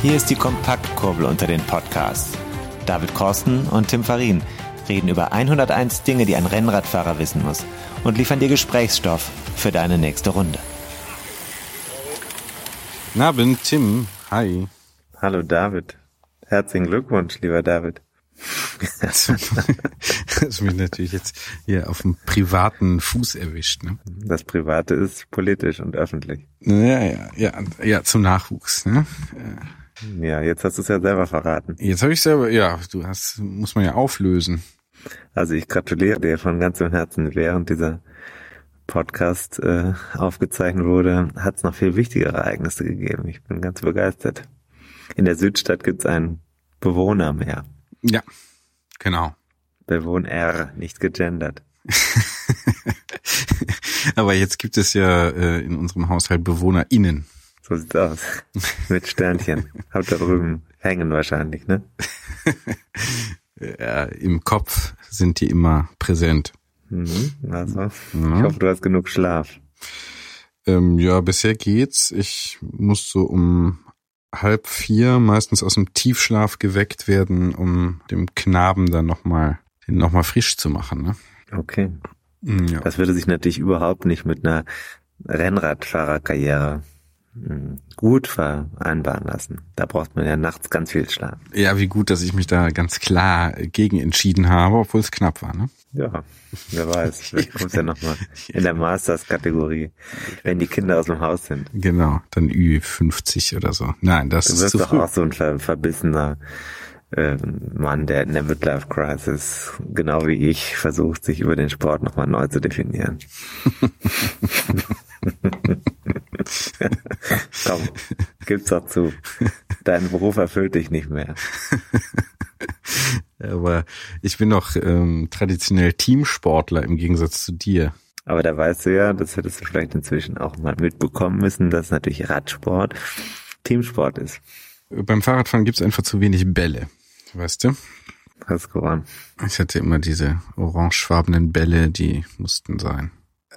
Hier ist die Kompaktkurbel unter den Podcasts. David Korsten und Tim Farin reden über 101 Dinge, die ein Rennradfahrer wissen muss und liefern dir Gesprächsstoff für deine nächste Runde. Na, bin Tim. Hi. Hallo David. Herzlichen Glückwunsch, lieber David. Das hast mich natürlich jetzt hier auf dem privaten Fuß erwischt. Ne? Das Private ist politisch und öffentlich. Ja, ja, ja, ja, zum Nachwuchs. Ne? Ja, jetzt hast du es ja selber verraten. Jetzt habe ich selber, ja, du hast, muss man ja auflösen. Also ich gratuliere dir von ganzem Herzen. Während dieser Podcast äh, aufgezeichnet wurde, hat es noch viel wichtigere Ereignisse gegeben. Ich bin ganz begeistert. In der Südstadt gibt es ein Bewohnermeer. Ja, genau. Bewohner, nicht gegendert. Aber jetzt gibt es ja äh, in unserem Haushalt BewohnerInnen. So sieht's aus. Mit Sternchen. Habt da drüben hängen wahrscheinlich, ne? Ja, Im Kopf sind die immer präsent. Mhm, also, Ja. ich hoffe, du hast genug Schlaf. Ähm, ja, bisher geht's. Ich muss so um halb vier meistens aus dem Tiefschlaf geweckt werden, um dem Knaben dann nochmal, den nochmal frisch zu machen. Ne? Okay. Ja. Das würde sich natürlich überhaupt nicht mit einer Rennradfahrerkarriere gut vereinbaren lassen. Da braucht man ja nachts ganz viel Schlaf. ja, wie gut, dass ich mich da ganz klar gegen entschieden habe, obwohl es knapp war. Ne? Ja, wer weiß, vielleicht kommt's ja nochmal in der Masters-Kategorie, wenn die Kinder aus dem Haus sind. Genau, dann Ü50 oder so. Nein, das Du ist wirst zu doch früh. auch so ein ver verbissener ähm, Mann, der in der Midlife-Crisis, genau wie ich, versucht, sich über den Sport nochmal neu zu definieren. Komm, gib's doch zu. Dein Beruf erfüllt dich nicht mehr. Aber ich bin doch ähm, traditionell Teamsportler im Gegensatz zu dir. Aber da weißt du ja, das hättest du vielleicht inzwischen auch mal mitbekommen müssen, dass natürlich Radsport Teamsport ist. Beim Fahrradfahren gibt's einfach zu wenig Bälle. Weißt du? Hast gewonnen. Ich hatte immer diese orangefarbenen Bälle, die mussten sein.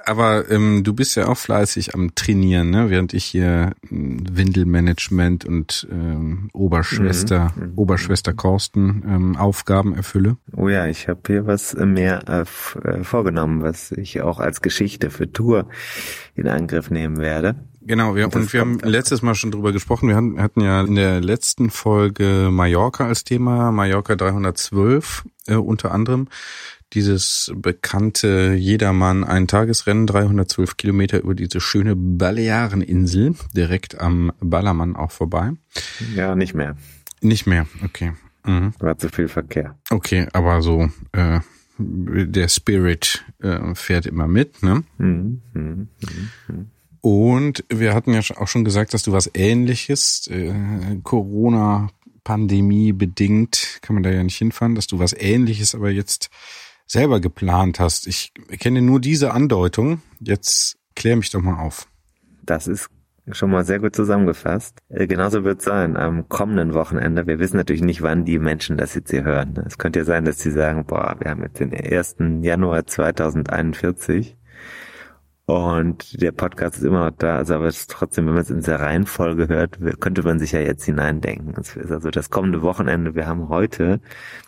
Aber ähm, du bist ja auch fleißig am Trainieren, ne? während ich hier ähm, Windelmanagement und ähm, Oberschwester, Mhm, Oberschwester Korsten ähm, Aufgaben erfülle. Oh ja, ich habe hier was mehr äh, äh, vorgenommen, was ich auch als Geschichte für Tour in Angriff nehmen werde. Genau, wir, Das und wir haben letztes Mal schon drüber gesprochen. Wir hatten, hatten ja in der letzten Folge Mallorca als Thema, Mallorca 312 äh, unter anderem. Dieses bekannte Jedermann ein Tagesrennen, 312 Kilometer über diese schöne Baleareninsel, direkt am Ballermann auch vorbei. Ja, nicht mehr. Nicht mehr, okay. Mhm. War zu viel Verkehr. Okay, aber so äh, der Spirit äh, fährt immer mit, ne? Mhm. Mhm. Und wir hatten ja auch schon gesagt, dass du was ähnliches, äh, Corona-Pandemie bedingt, kann man da ja nicht hinfahren, dass du was ähnliches aber jetzt selber geplant hast. Ich kenne nur diese Andeutung. Jetzt klär mich doch mal auf. Das ist schon mal sehr gut zusammengefasst. Äh, genauso wird es sein am kommenden Wochenende. Wir wissen natürlich nicht, wann die Menschen das jetzt hier hören. Es könnte ja sein, dass sie sagen, boah, wir haben jetzt den 1. Januar 2041 und der Podcast ist immer noch da. Also aber trotzdem, wenn man es in dieser Reihenfolge hört, könnte man sich ja jetzt hineindenken. Es ist also das kommende Wochenende. Wir haben heute,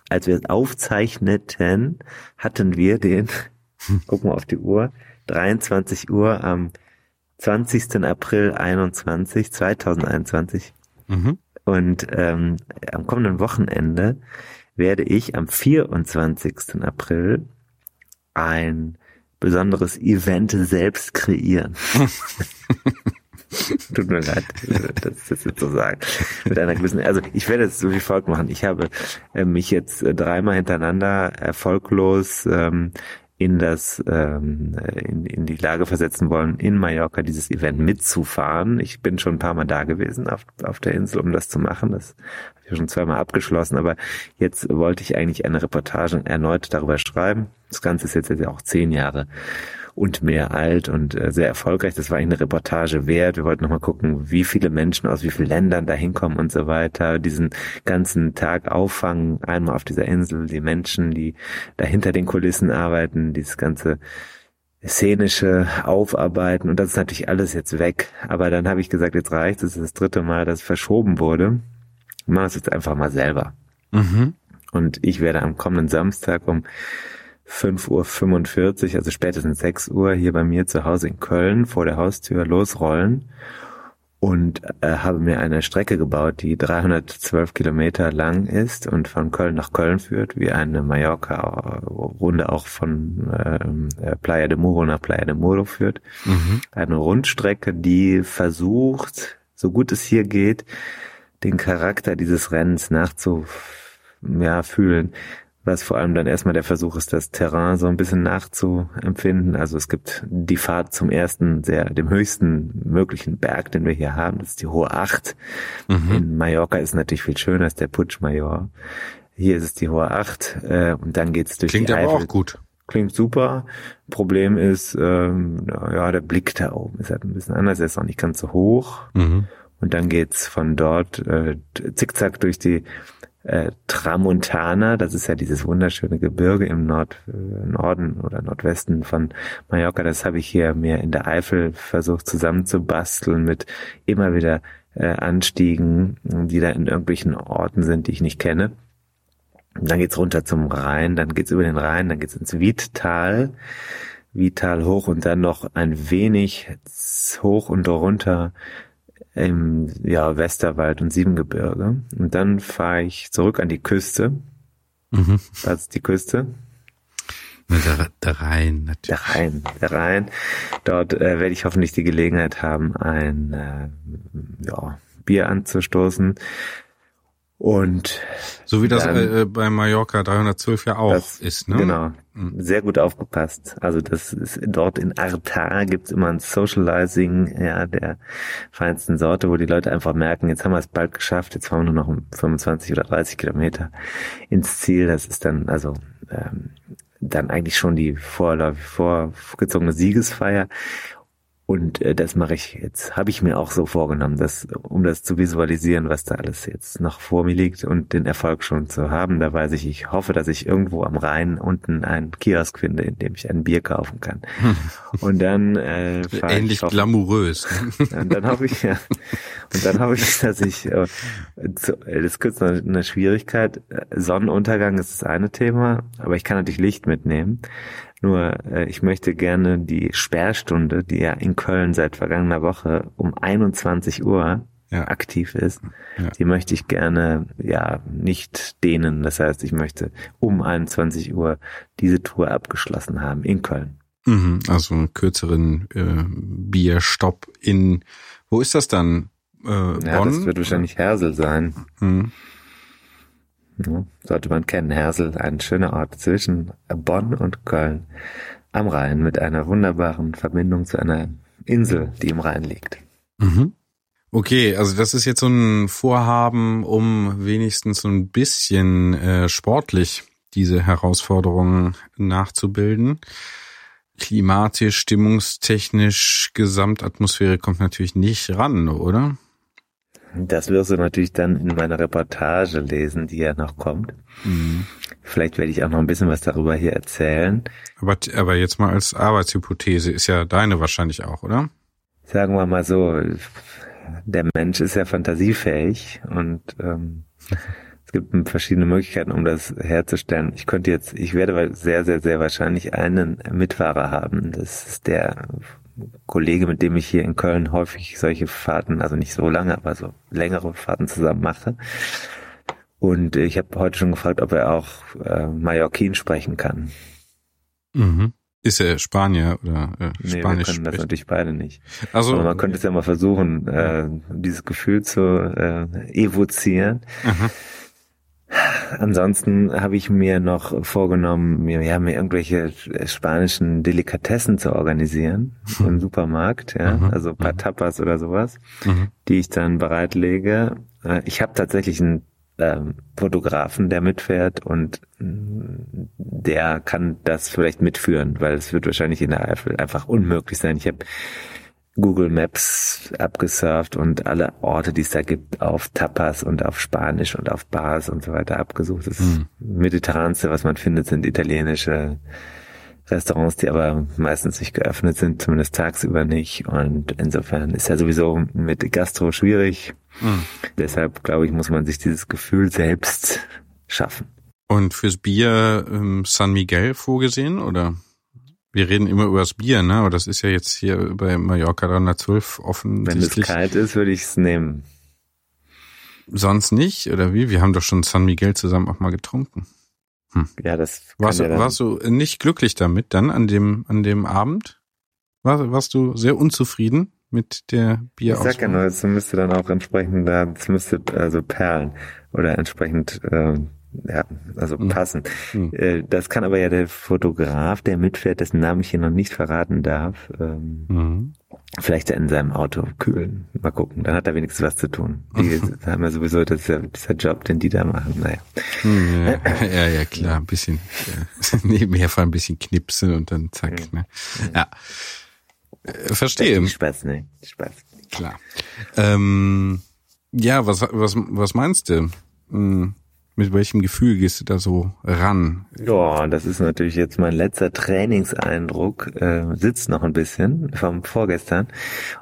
als wir es aufzeichneten, hatten wir den, gucken wir auf die Uhr, 23 Uhr am 20. April 21, 2021. Mhm. Und ähm, am kommenden Wochenende werde ich am 24. April ein besonderes Event selbst kreieren. Tut mir leid, das ist jetzt so sagen. Mit einer gewissen, also ich werde es so wie folgt machen. Ich habe äh, mich jetzt äh, dreimal hintereinander erfolglos ähm, in das ähm, in, in die Lage versetzen wollen, in Mallorca dieses Event mitzufahren. Ich bin schon ein paar Mal da gewesen auf, auf der Insel, um das zu machen. Das ich schon zweimal abgeschlossen, aber jetzt wollte ich eigentlich eine Reportage erneut darüber schreiben. Das Ganze ist jetzt ja auch zehn Jahre und mehr alt und äh, sehr erfolgreich. Das war eine Reportage wert. Wir wollten nochmal gucken, wie viele Menschen aus wie vielen Ländern da hinkommen und so weiter. Diesen ganzen Tag auffangen, einmal auf dieser Insel, die Menschen, die da hinter den Kulissen arbeiten, dieses ganze szenische Aufarbeiten und das ist natürlich alles jetzt weg. Aber dann habe ich gesagt, jetzt reicht es. Das ist das dritte Mal, dass verschoben wurde. Mach es jetzt einfach mal selber. Mhm. Und ich werde am kommenden Samstag um 5.45 Uhr, also spätestens 6 Uhr hier bei mir zu Hause in Köln vor der Haustür losrollen und äh, habe mir eine Strecke gebaut, die 312 Kilometer lang ist und von Köln nach Köln führt, wie eine Mallorca-Runde auch von ähm, äh, Playa de Muro nach Playa de Muro führt. Mhm. Eine Rundstrecke, die versucht, so gut es hier geht, den Charakter dieses Rennens nachzufühlen. Ja, fühlen was vor allem dann erstmal der Versuch ist, das Terrain so ein bisschen nachzuempfinden. Also es gibt die Fahrt zum ersten, sehr, dem höchsten möglichen Berg, den wir hier haben. Das ist die Hohe Acht. Mhm. In Mallorca ist natürlich viel schöner als der Putsch Major. Hier ist es die Hohe Acht, äh, und dann geht's durch Klingt die aber Eifel. auch gut. Klingt super. Problem ist, ähm, ja, der Blick da oben ist halt ein bisschen anders. Er ist auch nicht ganz so hoch. Mhm. Und dann geht's von dort äh, zickzack durch die äh, Tramontana, das ist ja dieses wunderschöne Gebirge im Nord, äh, Norden oder Nordwesten von Mallorca, das habe ich hier mir in der Eifel versucht zusammenzubasteln mit immer wieder äh, Anstiegen, die da in irgendwelchen Orten sind, die ich nicht kenne. Und dann geht's runter zum Rhein, dann geht's über den Rhein, dann geht's ins Wiedtal, Wiedtal hoch und dann noch ein wenig hoch und runter im ja, Westerwald und Siebengebirge. Und dann fahre ich zurück an die Küste. Mhm. Das ist die Küste. Der, der Rhein, natürlich. Der Rhein, der Rhein. Dort äh, werde ich hoffentlich die Gelegenheit haben, ein äh, ja, Bier anzustoßen. Und so wie das dann, äh, bei Mallorca 312 ja auch das, ist, ne? Genau. Mhm. Sehr gut aufgepasst. Also das ist dort in Arta gibt's immer ein Socializing ja, der feinsten Sorte, wo die Leute einfach merken, jetzt haben wir es bald geschafft, jetzt fahren wir nur noch 25 oder 30 Kilometer ins Ziel. Das ist dann also ähm, dann eigentlich schon die vorläufig vorgezogene Siegesfeier. Und äh, das mache ich jetzt, habe ich mir auch so vorgenommen, das, um das zu visualisieren, was da alles jetzt noch vor mir liegt und den Erfolg schon zu haben. Da weiß ich, ich hoffe, dass ich irgendwo am Rhein unten einen Kiosk finde, in dem ich ein Bier kaufen kann. Und dann äh, ähnlich ich glamourös. Und dann hoffe ich ja, und dann hoffe ich, dass ich äh, zu, äh, das ist kurz eine, eine Schwierigkeit. Sonnenuntergang ist das eine Thema, aber ich kann natürlich Licht mitnehmen. Nur äh, ich möchte gerne die Sperrstunde, die ja in Köln seit vergangener Woche um 21 Uhr ja. aktiv ist, ja. die möchte ich gerne ja nicht dehnen. Das heißt, ich möchte um 21 Uhr diese Tour abgeschlossen haben in Köln. Mhm, also einen kürzeren äh, Bierstopp in wo ist das dann? Äh, Bonn? Ja, das wird wahrscheinlich Hersel sein. Mhm. Ja, sollte man kennen. Hersel, ein schöner Ort zwischen Bonn und Köln am Rhein mit einer wunderbaren Verbindung zu einer Insel, die im Rhein liegt. Mhm. Okay, also das ist jetzt so ein Vorhaben, um wenigstens so ein bisschen äh, sportlich diese Herausforderungen nachzubilden. Klimatisch, stimmungstechnisch, Gesamtatmosphäre kommt natürlich nicht ran, oder? Das wirst du natürlich dann in meiner Reportage lesen, die ja noch kommt. Mhm. Vielleicht werde ich auch noch ein bisschen was darüber hier erzählen. Aber, aber jetzt mal als Arbeitshypothese ist ja deine wahrscheinlich auch, oder? Sagen wir mal so, der Mensch ist ja fantasiefähig und ähm, es gibt verschiedene Möglichkeiten, um das herzustellen. Ich könnte jetzt, ich werde sehr, sehr, sehr wahrscheinlich einen Mitfahrer haben. Das ist der Kollege, mit dem ich hier in Köln häufig solche Fahrten, also nicht so lange, aber so längere Fahrten zusammen mache. Und ich habe heute schon gefragt, ob er auch äh, Mallorquin sprechen kann. Mhm. Ist er Spanier oder äh, nee, Spanisch? Wir können das natürlich beide nicht. Also Aber man könnte es ja mal versuchen, äh, dieses Gefühl zu äh, evozieren. Aha. Ansonsten habe ich mir noch vorgenommen, mir, ja, mir irgendwelche spanischen Delikatessen zu organisieren mhm. im Supermarkt, ja, mhm. also ein paar mhm. Tapas oder sowas, mhm. die ich dann bereitlege. Äh, ich habe tatsächlich einen ähm, Fotografen, der mitfährt und der kann das vielleicht mitführen, weil es wird wahrscheinlich in der Eifel einfach unmöglich sein. Ich habe Google Maps abgesurft und alle Orte, die es da gibt, auf Tapas und auf Spanisch und auf Bars und so weiter abgesucht. Das mhm. Mediterranste, was man findet, sind italienische Restaurants, die aber meistens nicht geöffnet sind, zumindest tagsüber nicht. Und insofern ist ja sowieso mit Gastro schwierig. Mhm. Deshalb, glaube ich, muss man sich dieses Gefühl selbst schaffen. Und fürs Bier ähm, San Miguel vorgesehen, oder? Wir reden immer über das Bier, ne? Aber das ist ja jetzt hier bei Mallorca 312 offen. Wenn es kalt ist, würde ich es nehmen. Sonst nicht, oder wie? Wir haben doch schon San Miguel zusammen auch mal getrunken. Hm. Ja, das warst, ja warst du nicht glücklich damit dann an dem an dem Abend? War, warst du sehr unzufrieden mit der Bierauswahl? Ich sag ja nur, es müsste dann auch entsprechend es müsste also perlen oder entsprechend äh, ja, also mhm. passen. Mhm. Das kann aber ja der Fotograf, der mitfährt, dessen Namen ich hier noch nicht verraten darf, ähm, mhm. vielleicht in seinem Auto kühlen. Mal gucken, dann hat er wenigstens was zu tun. Die haben ja sowieso, das ist ja dieser Job, den die da machen. Naja. Mhm, ja, ja, ja, klar, ein bisschen ja, nebenher fahren, ein bisschen knipsen und dann zack. Ne? Ja. Äh, verstehe. Spaß, ne? Spaß. Klar. Ähm, ja, was, was, was meinst du? Hm mit welchem Gefühl gehst du da so ran? Ja, das ist natürlich jetzt mein letzter Trainingseindruck. Äh, sitzt noch ein bisschen vom vorgestern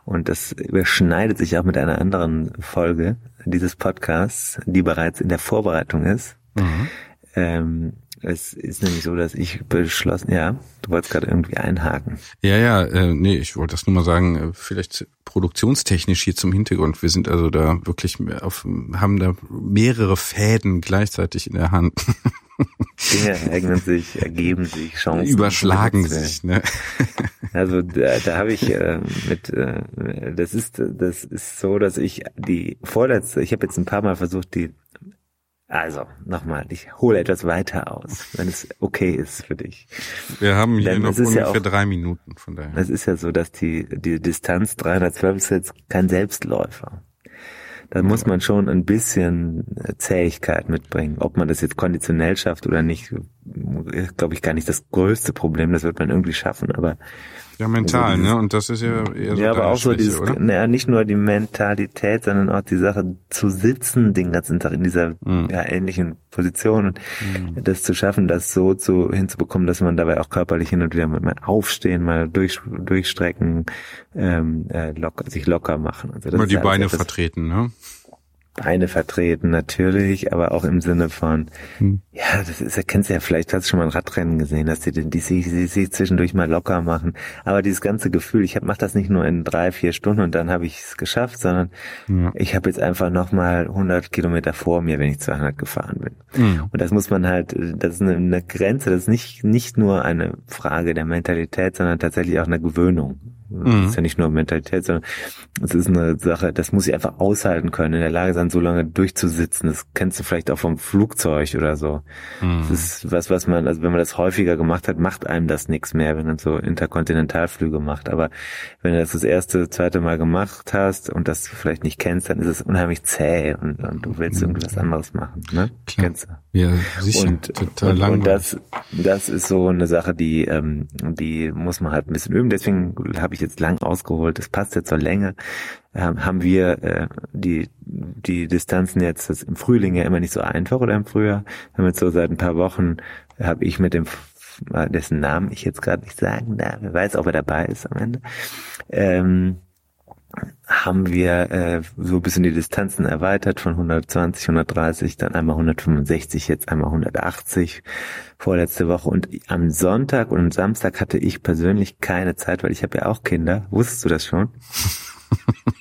und das überschneidet sich auch mit einer anderen Folge dieses Podcasts, die bereits in der Vorbereitung ist. Mhm. Ähm, es ist nämlich so, dass ich beschlossen, ja, du wolltest gerade irgendwie einhaken. Ja, ja, äh, nee, ich wollte das nur mal sagen, äh, vielleicht produktionstechnisch hier zum Hintergrund. Wir sind also da wirklich auf, haben da mehrere Fäden gleichzeitig in der Hand. Dinge eignen sich, ergeben sich, Chancen. Überschlagen sich, ne? Also da, da habe ich äh, mit, äh, das ist, das ist so, dass ich die vorletzte, ich habe jetzt ein paar Mal versucht, die also, nochmal, ich hole etwas weiter aus, wenn es okay ist für dich. Wir haben hier Denn noch ungefähr ja auch, drei Minuten von daher. Es ist ja so, dass die, die Distanz 312 ist jetzt kein Selbstläufer. Da muss man schon ein bisschen Zähigkeit mitbringen. Ob man das jetzt konditionell schafft oder nicht, ist, glaube ich, gar nicht das größte Problem. Das wird man irgendwie schaffen, aber ja, mental, also ne? Und das ist ja eher so Ja, aber auch Schwäche, so dieses, naja, nicht nur die Mentalität, sondern auch die Sache zu sitzen den ganzen Tag in dieser mhm. ja, ähnlichen Position und mhm. das zu schaffen, das so zu hinzubekommen, dass man dabei auch körperlich hin und wieder mal aufstehen, mal durch, durchstrecken, ähm, äh, locker, sich locker machen. Also mal die Beine vertreten, ne? Beine vertreten, natürlich, aber auch im Sinne von, hm. ja, das ist, erkennst du ja vielleicht, hast du schon mal ein Radrennen gesehen, dass die, die, die, die sich zwischendurch mal locker machen. Aber dieses ganze Gefühl, ich mach das nicht nur in drei, vier Stunden und dann habe ich es geschafft, sondern ja. ich habe jetzt einfach nochmal 100 Kilometer vor mir, wenn ich 200 gefahren bin. Mhm. Und das muss man halt, das ist eine, eine Grenze, das ist nicht, nicht nur eine Frage der Mentalität, sondern tatsächlich auch eine Gewöhnung. Das mhm. ist ja nicht nur Mentalität, sondern es ist eine Sache, das muss ich einfach aushalten können, in der Lage sein, so lange durchzusitzen. Das kennst du vielleicht auch vom Flugzeug oder so. Mhm. Das ist was, was man, also wenn man das häufiger gemacht hat, macht einem das nichts mehr, wenn man so Interkontinentalflüge macht. Aber wenn du das das erste, zweite Mal gemacht hast und das vielleicht nicht kennst, dann ist es unheimlich zäh und, und du willst mhm. irgendwas anderes machen. Ne? Klar. Kennst du? Ja, sicher. Und, Total und, und das, das ist so eine Sache, die, ähm, die muss man halt ein bisschen üben. Deswegen habe ich jetzt lang ausgeholt, das passt jetzt zur Länge, haben wir äh, die, die Distanzen jetzt das im Frühling ja immer nicht so einfach oder im Frühjahr. Haben jetzt so seit ein paar Wochen, habe ich mit dem dessen Namen ich jetzt gerade nicht sagen darf, wer weiß, ob er dabei ist am Ende, ähm, haben wir äh, so ein bisschen die Distanzen erweitert von 120, 130, dann einmal 165, jetzt einmal 180 vorletzte Woche. Und am Sonntag und am Samstag hatte ich persönlich keine Zeit, weil ich habe ja auch Kinder. Wusstest du das schon?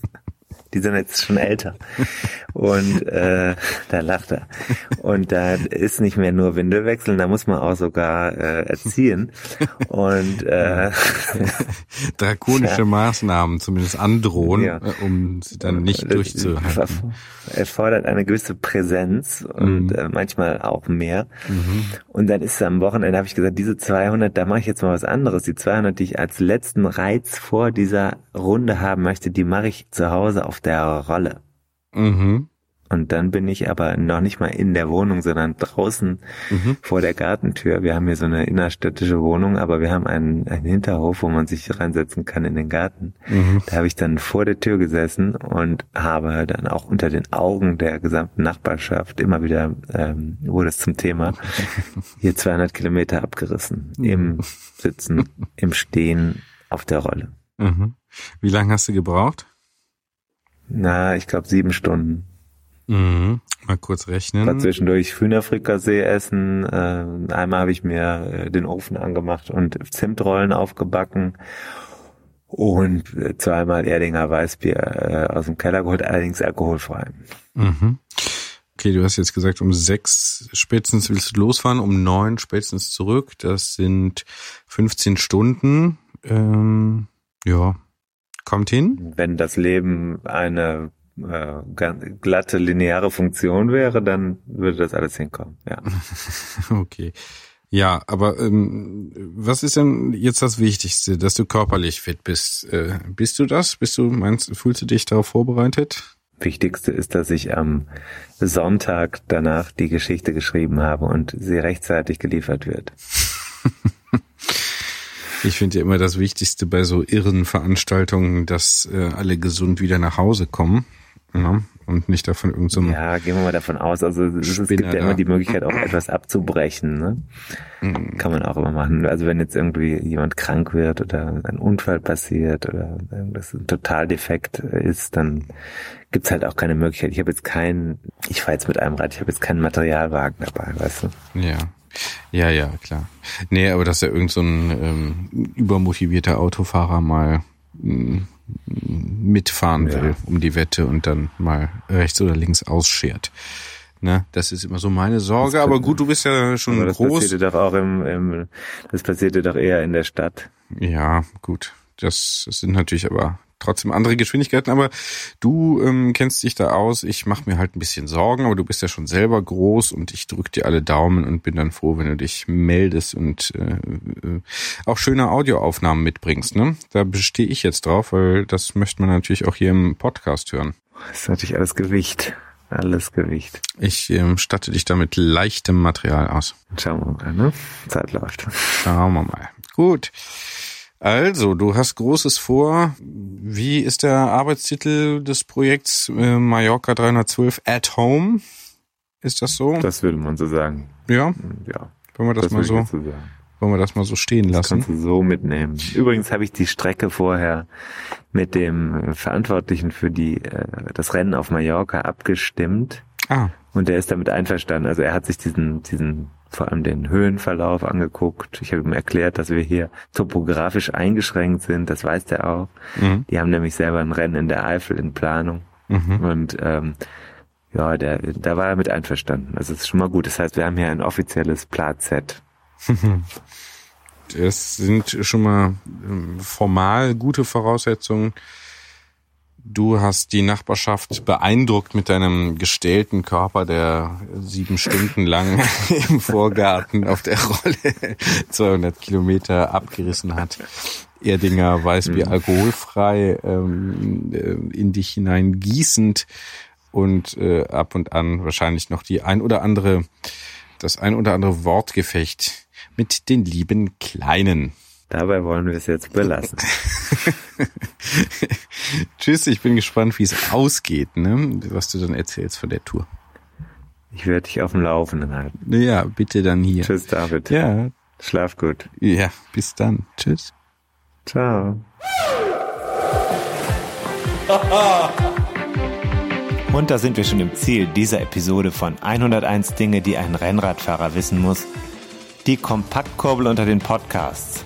die sind jetzt schon älter. Und äh, da lacht er. Und da ist nicht mehr nur Windel wechseln, da muss man auch sogar äh, erziehen. Und äh, drakonische ja. Maßnahmen zumindest androhen, ja. Äh, um sie dann nicht das durchzuhalten. Erfordert eine gewisse Präsenz und mhm. äh, manchmal auch mehr. Mhm. Und dann ist es am Wochenende, habe ich gesagt, diese 200, da mache ich jetzt mal was anderes. Die 200, die ich als letzten Reiz vor dieser Runde haben möchte, die mache ich zu Hause auf der Rolle. Mhm. Und dann bin ich aber noch nicht mal in der Wohnung, sondern draußen mhm. vor der Gartentür. Wir haben hier so eine innerstädtische Wohnung, aber wir haben einen, einen Hinterhof, wo man sich reinsetzen kann in den Garten. Mhm. Da habe ich dann vor der Tür gesessen und habe dann auch unter den Augen der gesamten Nachbarschaft immer wieder ähm, wurde es zum Thema hier 200 Kilometer abgerissen mhm. im Sitzen, im Stehen auf der Rolle. Mhm. Wie lange hast du gebraucht? Na, ich glaube sieben Stunden. Mhm. Mal kurz rechnen. War zwischendurch Hühnerfrikassee essen. Äh, einmal habe ich mir äh, den Ofen angemacht und Zimtrollen aufgebacken. Und äh, zweimal Erdinger Weißbier äh, aus dem Keller geholt, allerdings alkoholfrei. Mhm. Okay, du hast jetzt gesagt, um sechs spätestens willst du losfahren, um neun spätestens zurück. Das sind 15 Stunden. Ähm, ja, kommt hin. Wenn das Leben eine äh, glatte lineare Funktion wäre, dann würde das alles hinkommen. Ja. okay. Ja, aber ähm, was ist denn jetzt das Wichtigste, dass du körperlich fit bist? Äh, bist du das? Bist du meinst, fühlst du dich darauf vorbereitet? Wichtigste ist, dass ich am Sonntag danach die Geschichte geschrieben habe und sie rechtzeitig geliefert wird. ich finde ja immer das Wichtigste bei so irren Veranstaltungen, dass äh, alle gesund wieder nach Hause kommen. Ja, und nicht davon irgendeinem. So ja, gehen wir mal davon aus. Also es, es gibt ja immer die Möglichkeit, auch etwas abzubrechen. Ne? Mhm. Kann man auch immer machen. Also wenn jetzt irgendwie jemand krank wird oder ein Unfall passiert oder irgendwas ein Totaldefekt ist, dann gibt's halt auch keine Möglichkeit. Ich habe jetzt keinen, ich fahre jetzt mit einem Rad, ich habe jetzt keinen Materialwagen dabei, weißt du? Ja. Ja, ja, klar. Nee, aber dass ja irgend so ein ähm, übermotivierter Autofahrer mal mh, mitfahren ja. will um die Wette und dann mal rechts oder links ausschert. Ne, das ist immer so meine Sorge, aber gut, du bist ja schon das groß. Das passierte doch auch im, im, das passierte doch eher in der Stadt. Ja, gut. Das, das sind natürlich aber trotzdem andere Geschwindigkeiten, aber du ähm, kennst dich da aus. Ich mache mir halt ein bisschen Sorgen, aber du bist ja schon selber groß und ich drück dir alle Daumen und bin dann froh, wenn du dich meldest und äh, äh, auch schöne Audioaufnahmen mitbringst. Ne? Da bestehe ich jetzt drauf, weil das möchte man natürlich auch hier im Podcast hören. Das ist natürlich alles Gewicht. Alles Gewicht. Ich ähm, statte dich da mit leichtem Material aus. Schauen wir mal, ne? Zeit läuft. Schauen wir mal. Gut. Also, du hast Großes vor. Wie ist der Arbeitstitel des Projekts äh, Mallorca 312 at Home? Ist das so? Das würde man so sagen. Ja? Ja. Wollen wir das, das mal so, so wollen wir das mal so stehen lassen? Das kannst du so mitnehmen. Übrigens habe ich die Strecke vorher mit dem Verantwortlichen für die, äh, das Rennen auf Mallorca abgestimmt. Ah. Und der ist damit einverstanden. Also er hat sich diesen, diesen vor allem den Höhenverlauf angeguckt. Ich habe ihm erklärt, dass wir hier topografisch eingeschränkt sind. Das weiß der auch. Mhm. Die haben nämlich selber ein Rennen in der Eifel in Planung. Mhm. Und ähm, ja, der, da war er mit einverstanden. Also das ist schon mal gut. Das heißt, wir haben hier ein offizielles Plat-Set. Das sind schon mal ähm, formal gute Voraussetzungen. Du hast die Nachbarschaft beeindruckt mit deinem gestählten Körper, der sieben Stunden lang im Vorgarten auf der Rolle 200 Kilometer abgerissen hat. Erdinger Weißbier mhm. alkoholfrei ähm, äh, in dich hinein gießend und äh, ab und an wahrscheinlich noch die ein oder andere, das ein oder andere Wortgefecht mit den lieben Kleinen. Dabei wollen wir es jetzt belassen. Tschüss, ich bin gespannt, wie es ausgeht, ne? was du dann erzählst von der Tour. Ich werde dich auf dem Laufenden halten. Ja, bitte dann hier. Tschüss, David. Ja. Schlaf gut. Ja, bis dann. Tschüss. Ciao. Und da sind wir schon im Ziel dieser Episode von 101 Dinge, die ein Rennradfahrer wissen muss. Die Kompaktkurbel unter den Podcasts.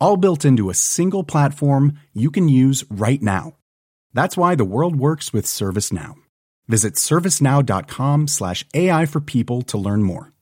All built into a single platform you can use right now. That's why the world works with ServiceNow. Visit servicenow.com slash AI for people to learn more.